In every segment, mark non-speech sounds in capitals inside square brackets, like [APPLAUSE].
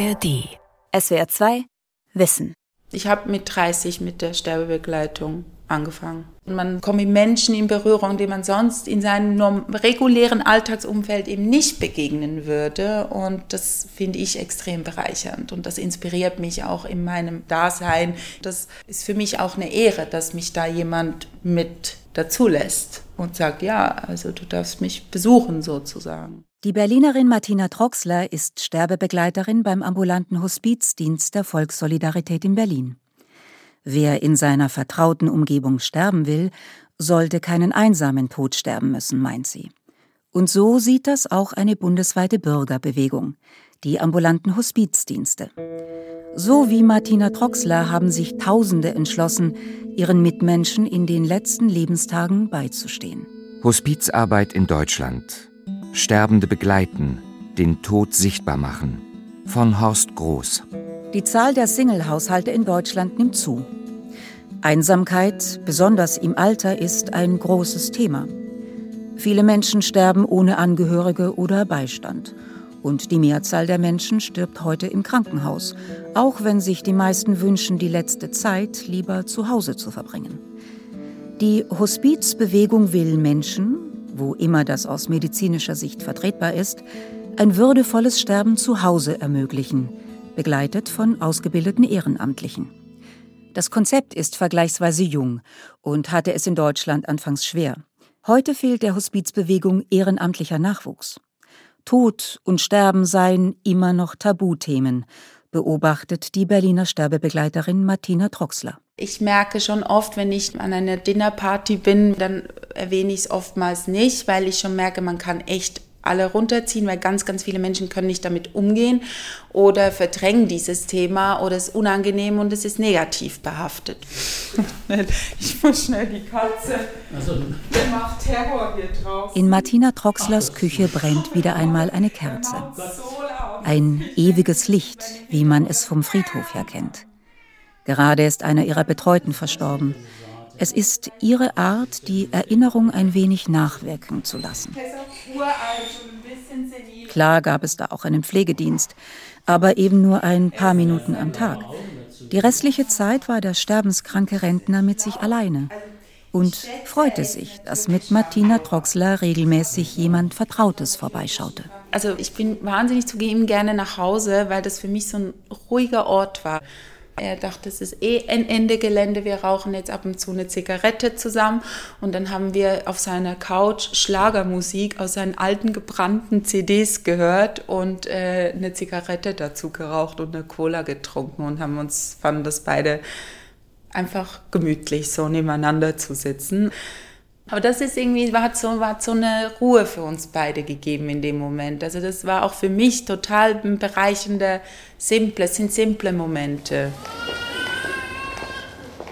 ARD. SWR 2 Wissen. Ich habe mit 30 mit der Sterbebegleitung angefangen. Man kommt mit Menschen in Berührung, denen man sonst in seinem regulären Alltagsumfeld eben nicht begegnen würde. Und das finde ich extrem bereichernd und das inspiriert mich auch in meinem Dasein. Das ist für mich auch eine Ehre, dass mich da jemand mit dazu lässt und sagt, ja, also du darfst mich besuchen sozusagen. Die Berlinerin Martina Troxler ist Sterbebegleiterin beim ambulanten Hospizdienst der Volkssolidarität in Berlin. Wer in seiner vertrauten Umgebung sterben will, sollte keinen einsamen Tod sterben müssen, meint sie. Und so sieht das auch eine bundesweite Bürgerbewegung, die ambulanten Hospizdienste. So wie Martina Troxler haben sich Tausende entschlossen, ihren Mitmenschen in den letzten Lebenstagen beizustehen. Hospizarbeit in Deutschland Sterbende begleiten, den Tod sichtbar machen. Von Horst Groß. Die Zahl der Single-Haushalte in Deutschland nimmt zu. Einsamkeit, besonders im Alter, ist ein großes Thema. Viele Menschen sterben ohne Angehörige oder Beistand. Und die Mehrzahl der Menschen stirbt heute im Krankenhaus, auch wenn sich die meisten wünschen, die letzte Zeit lieber zu Hause zu verbringen. Die Hospizbewegung will Menschen, wo immer das aus medizinischer Sicht vertretbar ist, ein würdevolles Sterben zu Hause ermöglichen, begleitet von ausgebildeten Ehrenamtlichen. Das Konzept ist vergleichsweise jung und hatte es in Deutschland anfangs schwer. Heute fehlt der Hospizbewegung ehrenamtlicher Nachwuchs. Tod und Sterben seien immer noch Tabuthemen, beobachtet die Berliner Sterbebegleiterin Martina Troxler. Ich merke schon oft, wenn ich an einer Dinnerparty bin, dann erwähne ich es oftmals nicht, weil ich schon merke, man kann echt alle runterziehen, weil ganz, ganz viele Menschen können nicht damit umgehen oder verdrängen dieses Thema oder es ist unangenehm und es ist negativ behaftet. [LAUGHS] ich muss schnell die Katze. Also, der macht Terror hier drauf. In Martina Troxlers Küche brennt wieder einmal eine Kerze. Ein ewiges Licht, wie man es vom Friedhof her kennt. Gerade ist einer ihrer Betreuten verstorben. Es ist ihre Art, die Erinnerung ein wenig nachwirken zu lassen. Klar gab es da auch einen Pflegedienst, aber eben nur ein paar Minuten am Tag. Die restliche Zeit war der sterbenskranke Rentner mit sich alleine und freute sich, dass mit Martina Troxler regelmäßig jemand Vertrautes vorbeischaute. Also ich bin wahnsinnig zu ihm gerne nach Hause, weil das für mich so ein ruhiger Ort war. Er dachte, es ist eh ein Ende Gelände, wir rauchen jetzt ab und zu eine Zigarette zusammen. Und dann haben wir auf seiner Couch Schlagermusik aus seinen alten gebrannten CDs gehört und äh, eine Zigarette dazu geraucht und eine Cola getrunken und haben uns, fanden das beide einfach gemütlich, so nebeneinander zu sitzen. Aber das ist irgendwie, hat so, hat so eine Ruhe für uns beide gegeben in dem Moment. Also das war auch für mich total bereichende, simple, es sind simple Momente.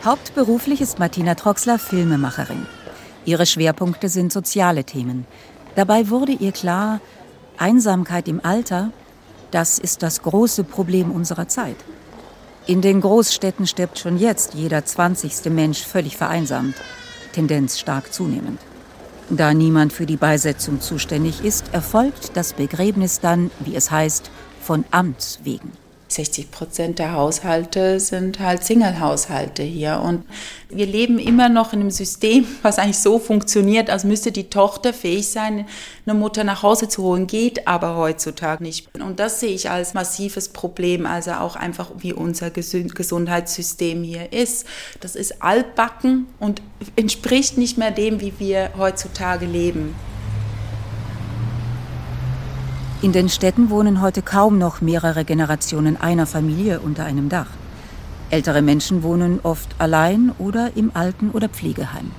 Hauptberuflich ist Martina Troxler Filmemacherin. Ihre Schwerpunkte sind soziale Themen. Dabei wurde ihr klar, Einsamkeit im Alter, das ist das große Problem unserer Zeit. In den Großstädten stirbt schon jetzt jeder 20. Mensch völlig vereinsamt. Tendenz stark zunehmend. Da niemand für die Beisetzung zuständig ist, erfolgt das Begräbnis dann, wie es heißt, von Amts wegen. 60 Prozent der Haushalte sind halt Single-Haushalte hier. Und wir leben immer noch in einem System, [LAUGHS] was eigentlich so funktioniert, als müsste die Tochter fähig sein, eine Mutter nach Hause zu holen. Geht aber heutzutage nicht. Und das sehe ich als massives Problem, also auch einfach, wie unser Gesundheitssystem hier ist. Das ist altbacken und [LAUGHS] entspricht nicht mehr dem, wie wir heutzutage leben. In den Städten wohnen heute kaum noch mehrere Generationen einer Familie unter einem Dach. Ältere Menschen wohnen oft allein oder im Alten- oder Pflegeheim.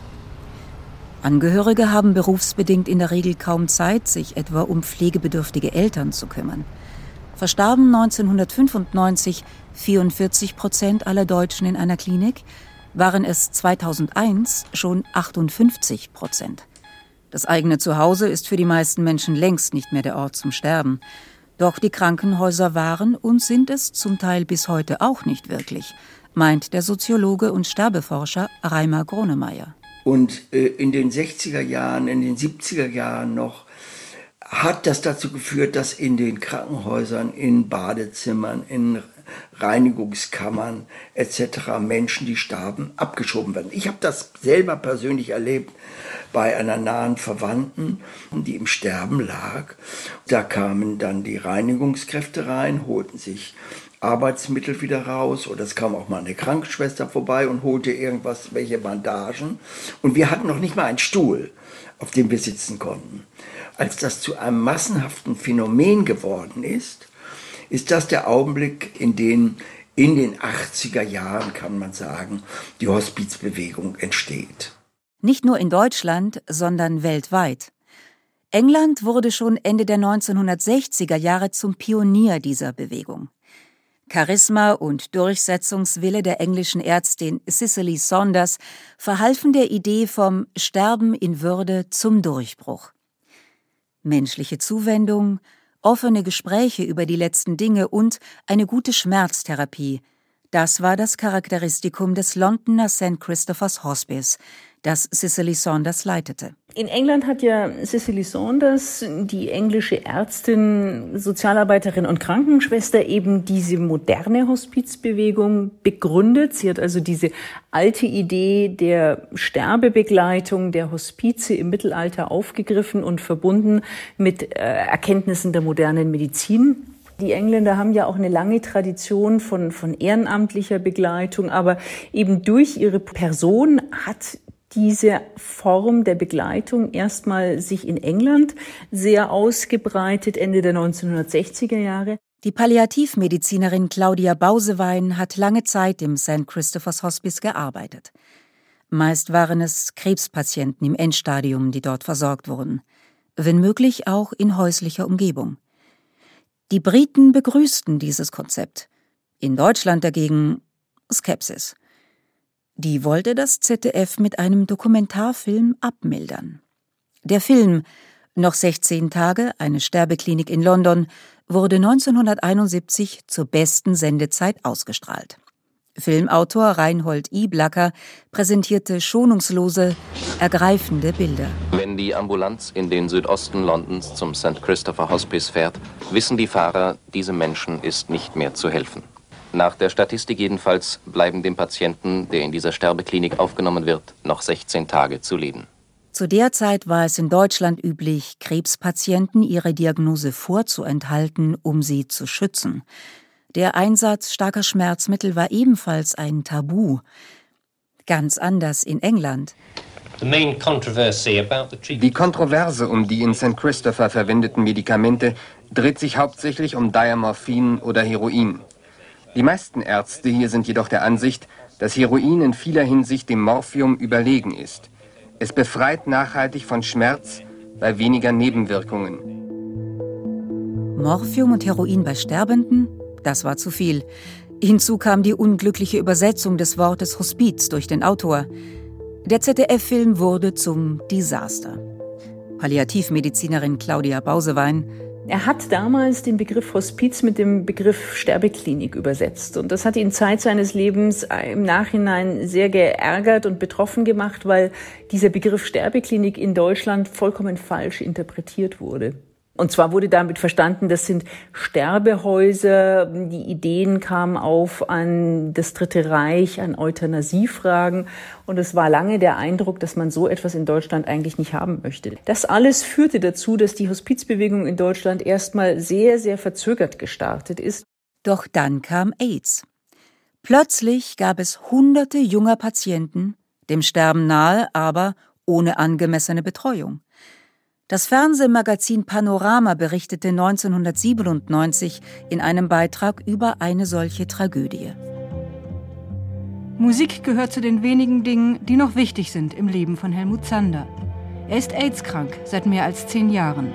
Angehörige haben berufsbedingt in der Regel kaum Zeit, sich etwa um pflegebedürftige Eltern zu kümmern. Verstarben 1995 44 Prozent aller Deutschen in einer Klinik, waren es 2001 schon 58 Prozent. Das eigene Zuhause ist für die meisten Menschen längst nicht mehr der Ort zum Sterben. Doch die Krankenhäuser waren und sind es zum Teil bis heute auch nicht wirklich, meint der Soziologe und Sterbeforscher Reimer Gronemeyer. Und äh, in den 60er Jahren, in den 70er Jahren noch hat das dazu geführt, dass in den Krankenhäusern, in Badezimmern, in Reinigungskammern etc. Menschen, die starben, abgeschoben werden. Ich habe das selber persönlich erlebt bei einer nahen Verwandten, die im Sterben lag. Da kamen dann die Reinigungskräfte rein, holten sich Arbeitsmittel wieder raus oder es kam auch mal eine Krankenschwester vorbei und holte irgendwas, welche Bandagen. Und wir hatten noch nicht mal einen Stuhl, auf dem wir sitzen konnten. Als das zu einem massenhaften Phänomen geworden ist, ist das der Augenblick, in dem in den 80er Jahren, kann man sagen, die Hospizbewegung entsteht. Nicht nur in Deutschland, sondern weltweit. England wurde schon Ende der 1960er Jahre zum Pionier dieser Bewegung. Charisma und Durchsetzungswille der englischen Ärztin Cicely Saunders verhalfen der Idee vom Sterben in Würde zum Durchbruch. Menschliche Zuwendung, offene Gespräche über die letzten Dinge und eine gute Schmerztherapie. Das war das Charakteristikum des Londoner St. Christopher's Hospice, das Cicely Saunders leitete. In England hat ja Cicely Saunders, die englische Ärztin, Sozialarbeiterin und Krankenschwester, eben diese moderne Hospizbewegung begründet. Sie hat also diese alte Idee der Sterbebegleitung, der Hospize im Mittelalter aufgegriffen und verbunden mit äh, Erkenntnissen der modernen Medizin. Die Engländer haben ja auch eine lange Tradition von, von ehrenamtlicher Begleitung, aber eben durch ihre Person hat diese Form der Begleitung erstmal sich in England sehr ausgebreitet Ende der 1960er Jahre. Die Palliativmedizinerin Claudia Bausewein hat lange Zeit im St. Christopher's Hospice gearbeitet. Meist waren es Krebspatienten im Endstadium, die dort versorgt wurden, wenn möglich auch in häuslicher Umgebung. Die Briten begrüßten dieses Konzept, in Deutschland dagegen Skepsis. Die wollte das ZDF mit einem Dokumentarfilm abmildern. Der Film Noch 16 Tage, eine Sterbeklinik in London, wurde 1971 zur besten Sendezeit ausgestrahlt. Filmautor Reinhold I. Blacker präsentierte schonungslose, ergreifende Bilder. Wenn die Ambulanz in den Südosten Londons zum St. Christopher Hospice fährt, wissen die Fahrer, diesem Menschen ist nicht mehr zu helfen. Nach der Statistik jedenfalls bleiben dem Patienten, der in dieser Sterbeklinik aufgenommen wird, noch 16 Tage zu leben. Zu der Zeit war es in Deutschland üblich, Krebspatienten ihre Diagnose vorzuenthalten, um sie zu schützen. Der Einsatz starker Schmerzmittel war ebenfalls ein Tabu. Ganz anders in England. Die Kontroverse um die in St. Christopher verwendeten Medikamente dreht sich hauptsächlich um Diamorphin oder Heroin. Die meisten Ärzte hier sind jedoch der Ansicht, dass Heroin in vieler Hinsicht dem Morphium überlegen ist. Es befreit nachhaltig von Schmerz bei weniger Nebenwirkungen. Morphium und Heroin bei Sterbenden? Das war zu viel. Hinzu kam die unglückliche Übersetzung des Wortes Hospiz durch den Autor. Der ZDF-Film wurde zum Desaster. Palliativmedizinerin Claudia Bausewein er hat damals den Begriff Hospiz mit dem Begriff Sterbeklinik übersetzt. Und das hat ihn Zeit seines Lebens im Nachhinein sehr geärgert und betroffen gemacht, weil dieser Begriff Sterbeklinik in Deutschland vollkommen falsch interpretiert wurde. Und zwar wurde damit verstanden, das sind Sterbehäuser. Die Ideen kamen auf an das Dritte Reich, an Euthanasiefragen. Und es war lange der Eindruck, dass man so etwas in Deutschland eigentlich nicht haben möchte. Das alles führte dazu, dass die Hospizbewegung in Deutschland erstmal sehr, sehr verzögert gestartet ist. Doch dann kam AIDS. Plötzlich gab es hunderte junger Patienten, dem Sterben nahe, aber ohne angemessene Betreuung. Das Fernsehmagazin Panorama berichtete 1997 in einem Beitrag über eine solche Tragödie. Musik gehört zu den wenigen Dingen, die noch wichtig sind im Leben von Helmut Zander. Er ist AIDS-krank seit mehr als zehn Jahren.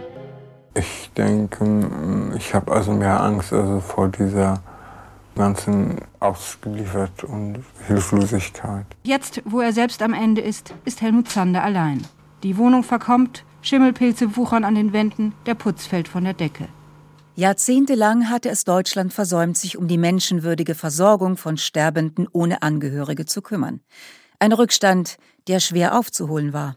Ich denke, ich habe also mehr Angst also vor dieser ganzen Ausgeliefert und Hilflosigkeit. Jetzt, wo er selbst am Ende ist, ist Helmut Zander allein. Die Wohnung verkommt, Schimmelpilze wuchern an den Wänden, der Putz fällt von der Decke. Jahrzehntelang hatte es Deutschland versäumt, sich um die menschenwürdige Versorgung von Sterbenden ohne Angehörige zu kümmern. Ein Rückstand, der schwer aufzuholen war.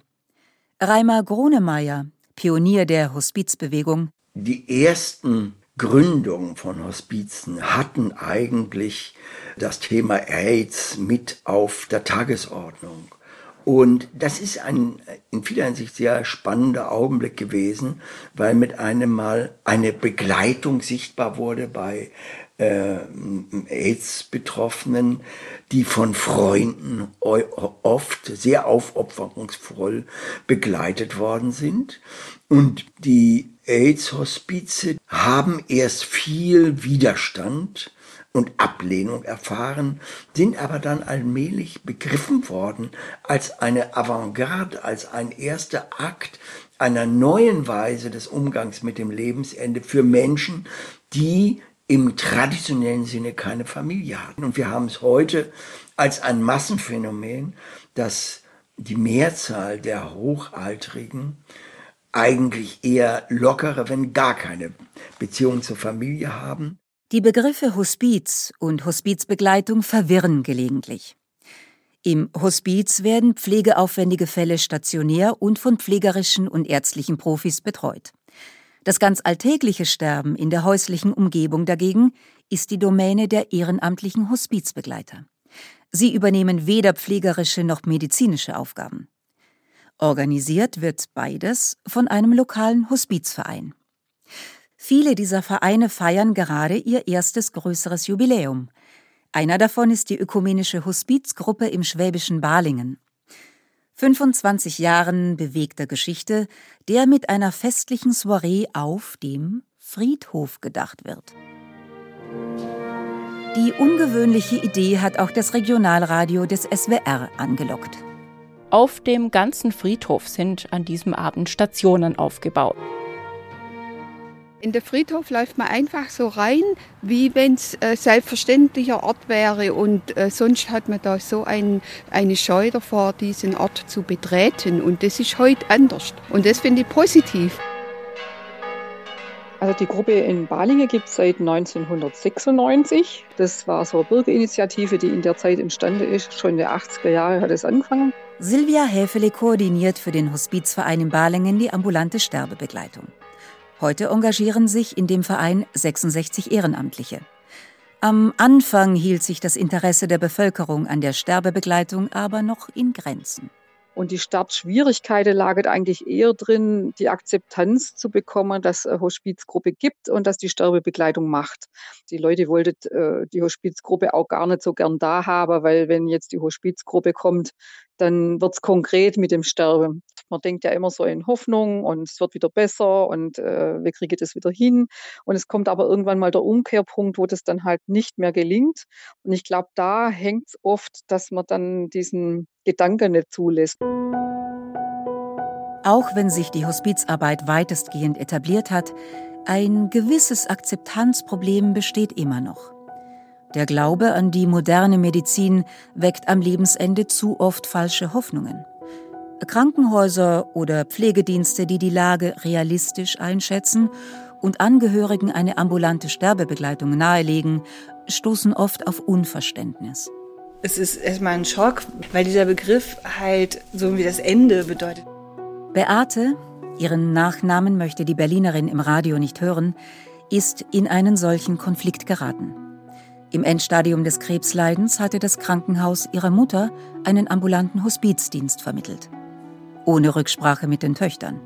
Reimer Gronemeyer, Pionier der Hospizbewegung. Die ersten Gründungen von Hospizen hatten eigentlich das Thema AIDS mit auf der Tagesordnung. Und das ist ein in vieler Hinsicht sehr spannender Augenblick gewesen, weil mit einem Mal eine Begleitung sichtbar wurde bei äh, AIDS-Betroffenen, die von Freunden oft sehr aufopferungsvoll begleitet worden sind. Und die AIDS-Hospize haben erst viel Widerstand und Ablehnung erfahren, sind aber dann allmählich begriffen worden als eine Avantgarde, als ein erster Akt einer neuen Weise des Umgangs mit dem Lebensende für Menschen, die im traditionellen Sinne keine Familie hatten. Und wir haben es heute als ein Massenphänomen, dass die Mehrzahl der Hochaltrigen eigentlich eher lockere, wenn gar keine Beziehung zur Familie haben. Die Begriffe Hospiz und Hospizbegleitung verwirren gelegentlich. Im Hospiz werden pflegeaufwendige Fälle stationär und von pflegerischen und ärztlichen Profis betreut. Das ganz alltägliche Sterben in der häuslichen Umgebung dagegen ist die Domäne der ehrenamtlichen Hospizbegleiter. Sie übernehmen weder pflegerische noch medizinische Aufgaben. Organisiert wird beides von einem lokalen Hospizverein. Viele dieser Vereine feiern gerade ihr erstes größeres Jubiläum. Einer davon ist die ökumenische Hospizgruppe im schwäbischen Balingen. 25 Jahren bewegter Geschichte, der mit einer festlichen Soiree auf dem Friedhof gedacht wird. Die ungewöhnliche Idee hat auch das Regionalradio des SWR angelockt. Auf dem ganzen Friedhof sind an diesem Abend Stationen aufgebaut. In den Friedhof läuft man einfach so rein, wie wenn es ein selbstverständlicher Ort wäre. Und äh, sonst hat man da so ein, eine Scheu davor, diesen Ort zu betreten. Und das ist heute anders. Und das finde ich positiv. Also die Gruppe in Balingen gibt es seit 1996. Das war so eine Bürgerinitiative, die in der Zeit entstanden ist. Schon in den 80er Jahren hat es angefangen. Silvia Häfele koordiniert für den Hospizverein in Balingen die ambulante Sterbebegleitung. Heute engagieren sich in dem Verein 66 Ehrenamtliche. Am Anfang hielt sich das Interesse der Bevölkerung an der Sterbebegleitung aber noch in Grenzen. Und die Startschwierigkeiten lagen eigentlich eher drin, die Akzeptanz zu bekommen, dass es eine Hospizgruppe gibt und dass die Sterbebegleitung macht. Die Leute wollten äh, die Hospizgruppe auch gar nicht so gern da haben, weil wenn jetzt die Hospizgruppe kommt, dann wird es konkret mit dem Sterben. Man denkt ja immer so in Hoffnung und es wird wieder besser und äh, wir kriegen das wieder hin. Und es kommt aber irgendwann mal der Umkehrpunkt, wo das dann halt nicht mehr gelingt. Und ich glaube, da hängt es oft, dass man dann diesen Gedanken nicht zulässt. Auch wenn sich die Hospizarbeit weitestgehend etabliert hat, ein gewisses Akzeptanzproblem besteht immer noch. Der Glaube an die moderne Medizin weckt am Lebensende zu oft falsche Hoffnungen. Krankenhäuser oder Pflegedienste, die die Lage realistisch einschätzen und Angehörigen eine ambulante Sterbebegleitung nahelegen, stoßen oft auf Unverständnis. Es ist erstmal ein Schock, weil dieser Begriff halt so wie das Ende bedeutet. Beate, ihren Nachnamen möchte die Berlinerin im Radio nicht hören, ist in einen solchen Konflikt geraten. Im Endstadium des Krebsleidens hatte das Krankenhaus ihrer Mutter einen ambulanten Hospizdienst vermittelt. Ohne Rücksprache mit den Töchtern.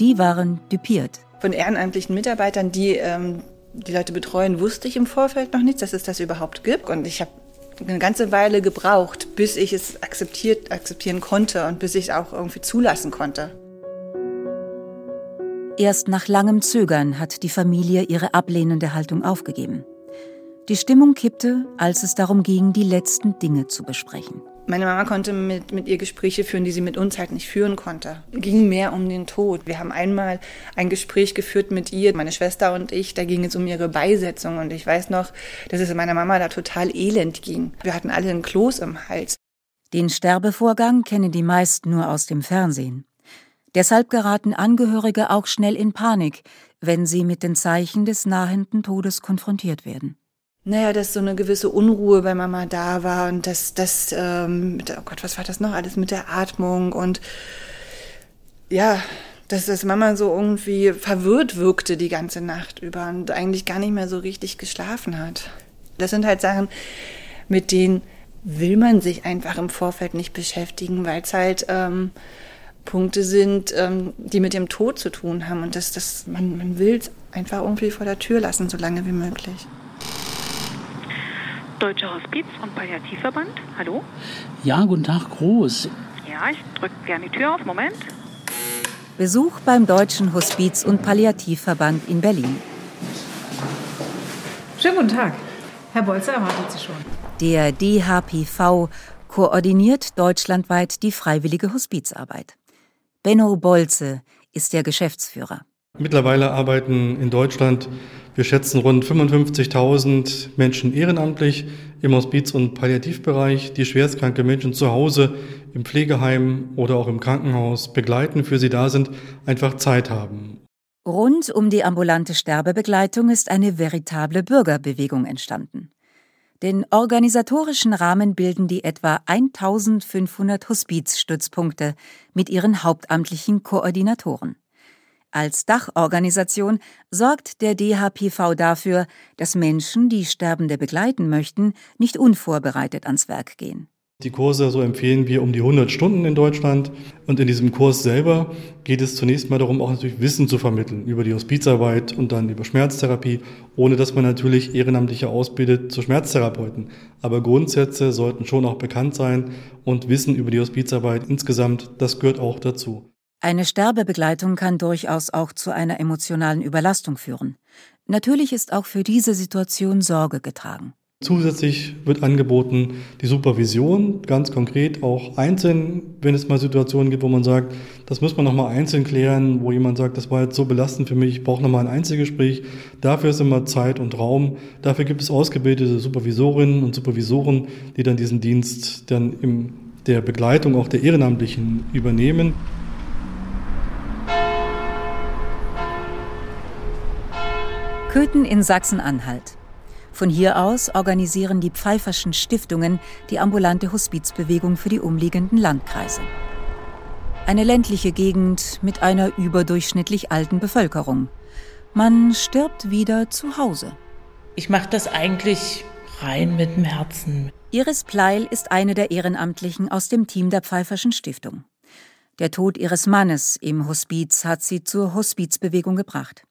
Die waren düpiert. Von ehrenamtlichen Mitarbeitern, die ähm, die Leute betreuen, wusste ich im Vorfeld noch nichts, dass es das überhaupt gibt. Und ich habe eine ganze Weile gebraucht, bis ich es akzeptiert, akzeptieren konnte und bis ich es auch irgendwie zulassen konnte. Erst nach langem Zögern hat die Familie ihre ablehnende Haltung aufgegeben. Die Stimmung kippte, als es darum ging, die letzten Dinge zu besprechen. Meine Mama konnte mit, mit ihr Gespräche führen, die sie mit uns halt nicht führen konnte. Ging mehr um den Tod. Wir haben einmal ein Gespräch geführt mit ihr, meine Schwester und ich. Da ging es um ihre Beisetzung. Und ich weiß noch, dass es meiner Mama da total elend ging. Wir hatten alle einen Kloß im Hals. Den Sterbevorgang kennen die meisten nur aus dem Fernsehen. Deshalb geraten Angehörige auch schnell in Panik, wenn sie mit den Zeichen des nahenden Todes konfrontiert werden. Naja, dass so eine gewisse Unruhe bei Mama da war und das, das, ähm, oh Gott, was war das noch alles mit der Atmung und ja, dass das Mama so irgendwie verwirrt wirkte die ganze Nacht über und eigentlich gar nicht mehr so richtig geschlafen hat. Das sind halt Sachen, mit denen will man sich einfach im Vorfeld nicht beschäftigen, weil es halt ähm, Punkte sind, ähm, die mit dem Tod zu tun haben. Und das, das, man, man will es einfach irgendwie vor der Tür lassen, so lange wie möglich. Deutscher Hospiz- und Palliativverband, hallo? Ja, guten Tag, Groß. Ja, ich drücke gerne die Tür auf, Moment. Besuch beim Deutschen Hospiz- und Palliativverband in Berlin. Schönen guten Tag. Herr Bolzer erwartet Sie schon. Der DHPV koordiniert deutschlandweit die freiwillige Hospizarbeit. Benno Bolze ist der Geschäftsführer. Mittlerweile arbeiten in Deutschland, wir schätzen rund 55.000 Menschen ehrenamtlich im Hospiz- und Palliativbereich, die schwerstkranke Menschen zu Hause, im Pflegeheim oder auch im Krankenhaus begleiten, für sie da sind, einfach Zeit haben. Rund um die ambulante Sterbebegleitung ist eine veritable Bürgerbewegung entstanden. Den organisatorischen Rahmen bilden die etwa 1500 Hospizstützpunkte mit ihren hauptamtlichen Koordinatoren. Als Dachorganisation sorgt der DHPV dafür, dass Menschen, die Sterbende begleiten möchten, nicht unvorbereitet ans Werk gehen. Die Kurse, so empfehlen wir, um die 100 Stunden in Deutschland. Und in diesem Kurs selber geht es zunächst mal darum, auch natürlich Wissen zu vermitteln über die Hospizarbeit und dann über Schmerztherapie, ohne dass man natürlich Ehrenamtliche ausbildet zu Schmerztherapeuten. Aber Grundsätze sollten schon auch bekannt sein und Wissen über die Hospizarbeit insgesamt, das gehört auch dazu. Eine Sterbebegleitung kann durchaus auch zu einer emotionalen Überlastung führen. Natürlich ist auch für diese Situation Sorge getragen. Zusätzlich wird angeboten die Supervision, ganz konkret auch einzeln, wenn es mal Situationen gibt, wo man sagt, das muss man nochmal einzeln klären, wo jemand sagt, das war jetzt so belastend für mich, ich brauche nochmal ein Einzelgespräch. Dafür ist immer Zeit und Raum. Dafür gibt es ausgebildete Supervisorinnen und Supervisoren, die dann diesen Dienst dann in der Begleitung auch der Ehrenamtlichen übernehmen. Köthen in Sachsen-Anhalt. Von hier aus organisieren die Pfeifferschen Stiftungen die ambulante Hospizbewegung für die umliegenden Landkreise. Eine ländliche Gegend mit einer überdurchschnittlich alten Bevölkerung. Man stirbt wieder zu Hause. Ich mache das eigentlich rein mit dem Herzen. Iris Pleil ist eine der Ehrenamtlichen aus dem Team der Pfeifferschen Stiftung. Der Tod ihres Mannes im Hospiz hat sie zur Hospizbewegung gebracht.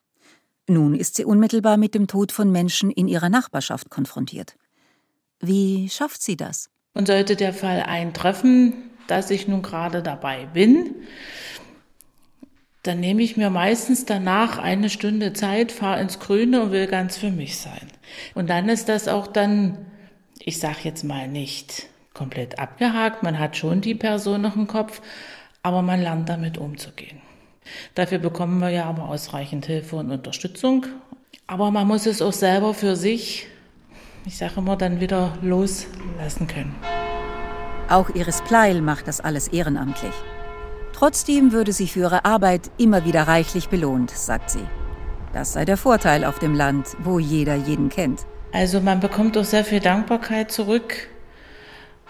Nun ist sie unmittelbar mit dem Tod von Menschen in ihrer Nachbarschaft konfrontiert. Wie schafft sie das? Und sollte der Fall eintreffen, dass ich nun gerade dabei bin, dann nehme ich mir meistens danach eine Stunde Zeit, fahre ins Grüne und will ganz für mich sein. Und dann ist das auch dann, ich sage jetzt mal nicht komplett abgehakt, man hat schon die Person noch im Kopf, aber man lernt damit umzugehen. Dafür bekommen wir ja aber ausreichend Hilfe und Unterstützung. Aber man muss es auch selber für sich, ich sage immer, dann wieder loslassen können. Auch Iris Pleil macht das alles ehrenamtlich. Trotzdem würde sie für ihre Arbeit immer wieder reichlich belohnt, sagt sie. Das sei der Vorteil auf dem Land, wo jeder jeden kennt. Also man bekommt auch sehr viel Dankbarkeit zurück.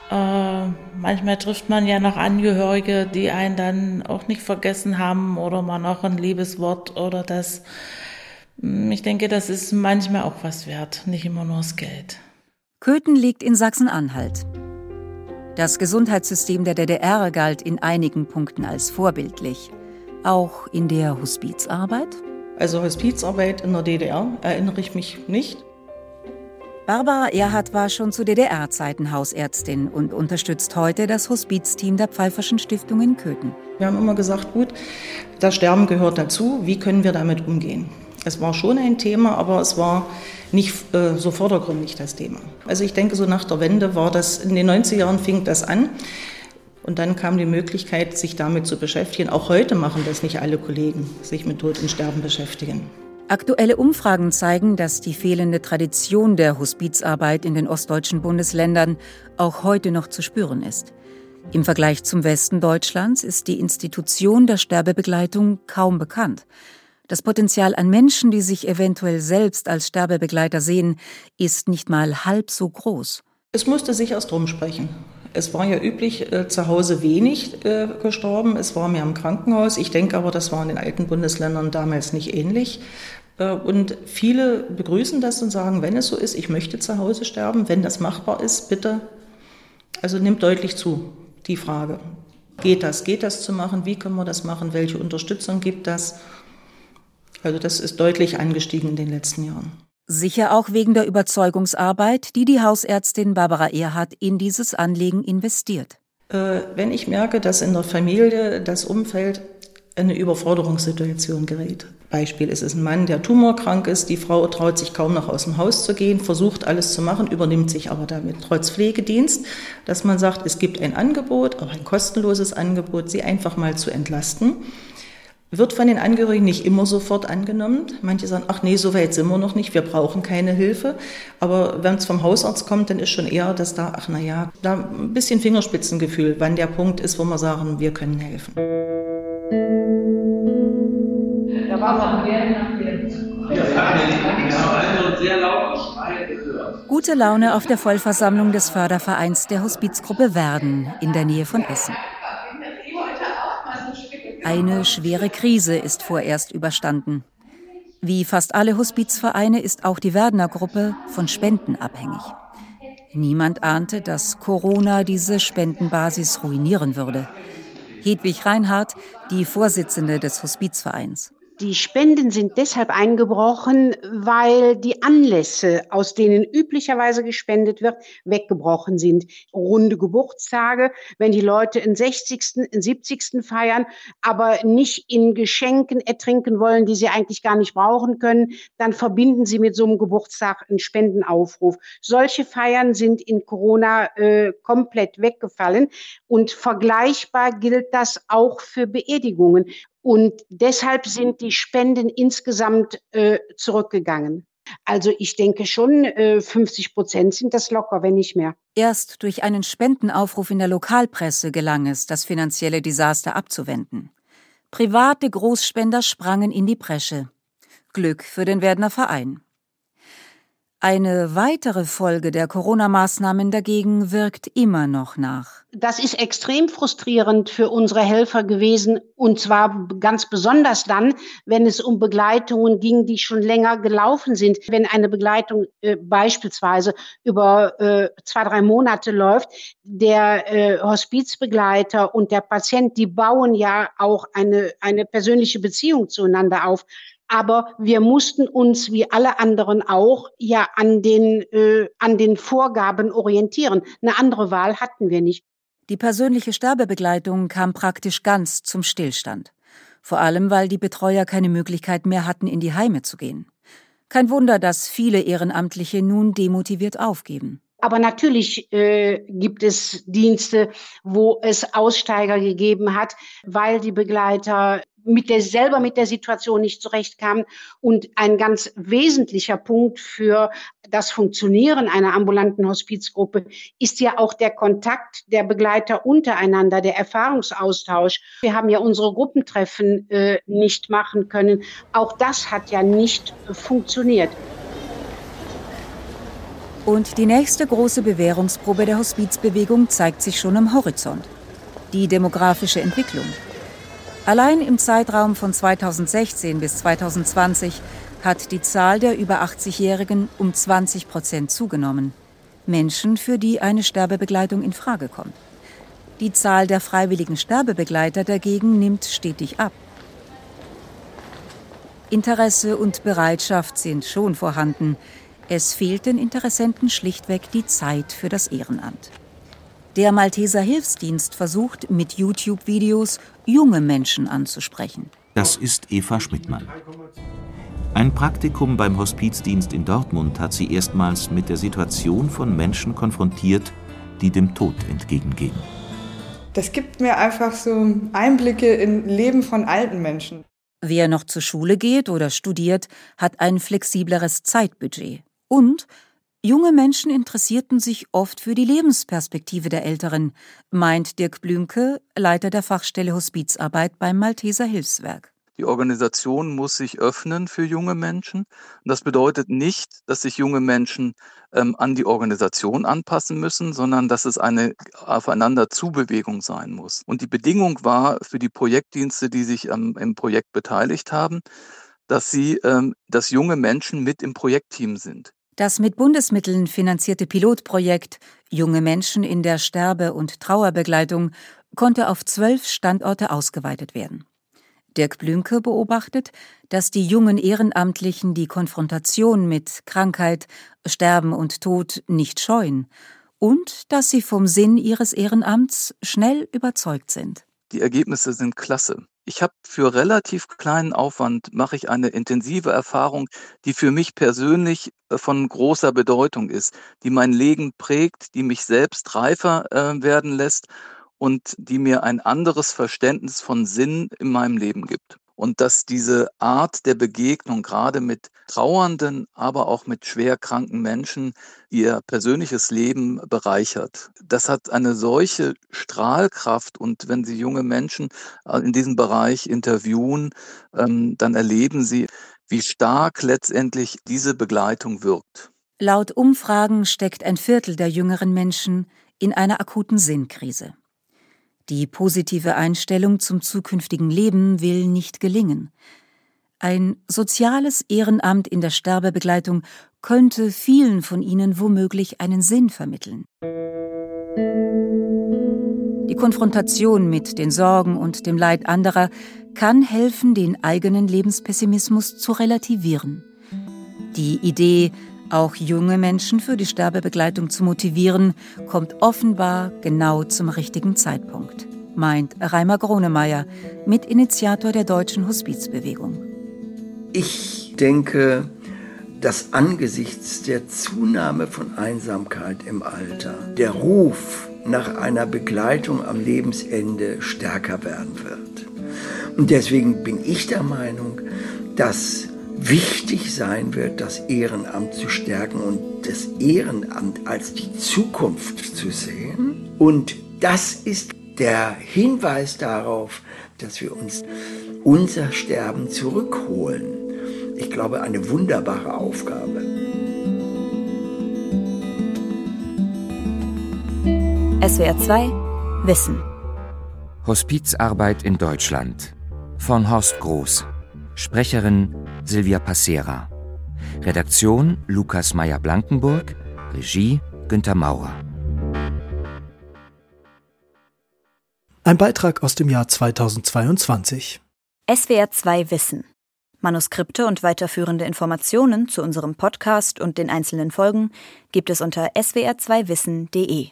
Äh, manchmal trifft man ja noch Angehörige, die einen dann auch nicht vergessen haben oder mal noch ein liebes Wort oder das. Hm, ich denke, das ist manchmal auch was wert, nicht immer nur das Geld. Köthen liegt in Sachsen-Anhalt. Das Gesundheitssystem der DDR galt in einigen Punkten als vorbildlich. Auch in der Hospizarbeit? Also Hospizarbeit in der DDR erinnere ich mich nicht. Barbara Erhardt war schon zu DDR-Zeiten Hausärztin und unterstützt heute das Hospizteam der Pfeifferschen Stiftung in Köthen. Wir haben immer gesagt, gut, das Sterben gehört dazu, wie können wir damit umgehen? Es war schon ein Thema, aber es war nicht äh, so vordergründig das Thema. Also ich denke, so nach der Wende war das, in den 90er Jahren fing das an. Und dann kam die Möglichkeit, sich damit zu beschäftigen. Auch heute machen das nicht alle Kollegen, sich mit Tod und Sterben beschäftigen. Aktuelle Umfragen zeigen, dass die fehlende Tradition der Hospizarbeit in den ostdeutschen Bundesländern auch heute noch zu spüren ist. Im Vergleich zum Westen Deutschlands ist die Institution der Sterbebegleitung kaum bekannt. Das Potenzial an Menschen, die sich eventuell selbst als Sterbebegleiter sehen, ist nicht mal halb so groß. Es musste sich erst rumsprechen. Es war ja üblich, äh, zu Hause wenig äh, gestorben. Es war mehr im Krankenhaus. Ich denke aber, das war in den alten Bundesländern damals nicht ähnlich. Äh, und viele begrüßen das und sagen, wenn es so ist, ich möchte zu Hause sterben, wenn das machbar ist, bitte. Also nimmt deutlich zu, die Frage. Geht das? Geht das zu machen? Wie können wir das machen? Welche Unterstützung gibt das? Also das ist deutlich angestiegen in den letzten Jahren. Sicher auch wegen der Überzeugungsarbeit, die die Hausärztin Barbara Erhardt in dieses Anliegen investiert. Äh, wenn ich merke, dass in der Familie das Umfeld eine Überforderungssituation gerät. Beispiel ist es ein Mann, der tumorkrank ist, die Frau traut sich kaum noch aus dem Haus zu gehen, versucht alles zu machen, übernimmt sich aber damit trotz Pflegedienst, dass man sagt, es gibt ein Angebot, auch ein kostenloses Angebot, sie einfach mal zu entlasten wird von den Angehörigen nicht immer sofort angenommen. Manche sagen, ach nee, so weit sind wir noch nicht, wir brauchen keine Hilfe. Aber wenn es vom Hausarzt kommt, dann ist schon eher, dass da, ach na ja, da ein bisschen Fingerspitzengefühl, wann der Punkt ist, wo wir sagen, wir können helfen. Gute Laune auf der Vollversammlung des Fördervereins der Hospizgruppe Werden in der Nähe von Essen. Eine schwere Krise ist vorerst überstanden. Wie fast alle Hospizvereine ist auch die Werdener Gruppe von Spenden abhängig. Niemand ahnte, dass Corona diese Spendenbasis ruinieren würde. Hedwig Reinhardt, die Vorsitzende des Hospizvereins. Die Spenden sind deshalb eingebrochen, weil die Anlässe, aus denen üblicherweise gespendet wird, weggebrochen sind. Runde Geburtstage, wenn die Leute in 60., in 70. feiern, aber nicht in Geschenken ertrinken wollen, die sie eigentlich gar nicht brauchen können, dann verbinden sie mit so einem Geburtstag einen Spendenaufruf. Solche Feiern sind in Corona äh, komplett weggefallen und vergleichbar gilt das auch für Beerdigungen. Und deshalb sind die Spenden insgesamt äh, zurückgegangen. Also ich denke schon, äh, 50 Prozent sind das locker, wenn nicht mehr. Erst durch einen Spendenaufruf in der Lokalpresse gelang es, das finanzielle Desaster abzuwenden. Private Großspender sprangen in die Bresche. Glück für den Werdener Verein. Eine weitere Folge der Corona-Maßnahmen dagegen wirkt immer noch nach. Das ist extrem frustrierend für unsere Helfer gewesen und zwar ganz besonders dann, wenn es um Begleitungen ging, die schon länger gelaufen sind. Wenn eine Begleitung äh, beispielsweise über äh, zwei, drei Monate läuft, der äh, Hospizbegleiter und der Patient, die bauen ja auch eine, eine persönliche Beziehung zueinander auf aber wir mussten uns wie alle anderen auch ja an den, äh, an den Vorgaben orientieren. Eine andere Wahl hatten wir nicht. Die persönliche Sterbebegleitung kam praktisch ganz zum Stillstand. Vor allem, weil die Betreuer keine Möglichkeit mehr hatten, in die Heime zu gehen. Kein Wunder, dass viele Ehrenamtliche nun demotiviert aufgeben. Aber natürlich äh, gibt es Dienste, wo es Aussteiger gegeben hat, weil die Begleiter mit der, selber mit der Situation nicht zurechtkamen. Und ein ganz wesentlicher Punkt für das Funktionieren einer ambulanten Hospizgruppe ist ja auch der Kontakt der Begleiter untereinander, der Erfahrungsaustausch. Wir haben ja unsere Gruppentreffen äh, nicht machen können. Auch das hat ja nicht funktioniert. Und die nächste große Bewährungsprobe der Hospizbewegung zeigt sich schon am Horizont. Die demografische Entwicklung. Allein im Zeitraum von 2016 bis 2020 hat die Zahl der über 80-Jährigen um 20 Prozent zugenommen. Menschen, für die eine Sterbebegleitung in Frage kommt. Die Zahl der freiwilligen Sterbebegleiter dagegen nimmt stetig ab. Interesse und Bereitschaft sind schon vorhanden. Es fehlt den Interessenten schlichtweg die Zeit für das Ehrenamt. Der Malteser Hilfsdienst versucht mit YouTube-Videos junge Menschen anzusprechen. Das ist Eva Schmidtmann. Ein Praktikum beim Hospizdienst in Dortmund hat sie erstmals mit der Situation von Menschen konfrontiert, die dem Tod entgegengehen. Das gibt mir einfach so Einblicke in Leben von alten Menschen. Wer noch zur Schule geht oder studiert, hat ein flexibleres Zeitbudget und Junge Menschen interessierten sich oft für die Lebensperspektive der Älteren, meint Dirk Blümke, Leiter der Fachstelle Hospizarbeit beim Malteser Hilfswerk. Die Organisation muss sich öffnen für junge Menschen. Das bedeutet nicht, dass sich junge Menschen ähm, an die Organisation anpassen müssen, sondern dass es eine Aufeinanderzubewegung sein muss. Und die Bedingung war für die Projektdienste, die sich ähm, im Projekt beteiligt haben, dass sie, ähm, dass junge Menschen mit im Projektteam sind. Das mit Bundesmitteln finanzierte Pilotprojekt Junge Menschen in der Sterbe- und Trauerbegleitung konnte auf zwölf Standorte ausgeweitet werden. Dirk Blümke beobachtet, dass die jungen Ehrenamtlichen die Konfrontation mit Krankheit, Sterben und Tod nicht scheuen und dass sie vom Sinn ihres Ehrenamts schnell überzeugt sind. Die Ergebnisse sind klasse. Ich habe für relativ kleinen Aufwand mache ich eine intensive Erfahrung, die für mich persönlich äh, von großer Bedeutung ist, die mein Leben prägt, die mich selbst reifer äh, werden lässt und die mir ein anderes Verständnis von Sinn in meinem Leben gibt. Und dass diese Art der Begegnung gerade mit trauernden, aber auch mit schwer kranken Menschen ihr persönliches Leben bereichert. Das hat eine solche Strahlkraft und wenn Sie junge Menschen äh, in diesem Bereich interviewen, ähm, dann erleben Sie, wie stark letztendlich diese Begleitung wirkt. Laut Umfragen steckt ein Viertel der jüngeren Menschen in einer akuten Sinnkrise. Die positive Einstellung zum zukünftigen Leben will nicht gelingen. Ein soziales Ehrenamt in der Sterbebegleitung könnte vielen von ihnen womöglich einen Sinn vermitteln. Die Konfrontation mit den Sorgen und dem Leid anderer kann helfen, den eigenen Lebenspessimismus zu relativieren. Die Idee, auch junge Menschen für die Sterbebegleitung zu motivieren, kommt offenbar genau zum richtigen Zeitpunkt, meint Reimer Gronemeyer, Mitinitiator der deutschen Hospizbewegung. Ich denke, dass angesichts der Zunahme von Einsamkeit im Alter der Ruf nach einer Begleitung am Lebensende stärker werden wird. Und deswegen bin ich der Meinung, dass wichtig sein wird, das Ehrenamt zu stärken und das Ehrenamt als die Zukunft zu sehen. Und das ist der Hinweis darauf, dass wir uns unser Sterben zurückholen. Ich glaube, eine wunderbare Aufgabe. SWR 2 Wissen. Hospizarbeit in Deutschland von Horst Groß. Sprecherin Silvia Passera. Redaktion Lukas Meyer-Blankenburg. Regie Günter Maurer. Ein Beitrag aus dem Jahr 2022. SWR 2 Wissen. Manuskripte und weiterführende Informationen zu unserem Podcast und den einzelnen Folgen gibt es unter swr2wissen.de.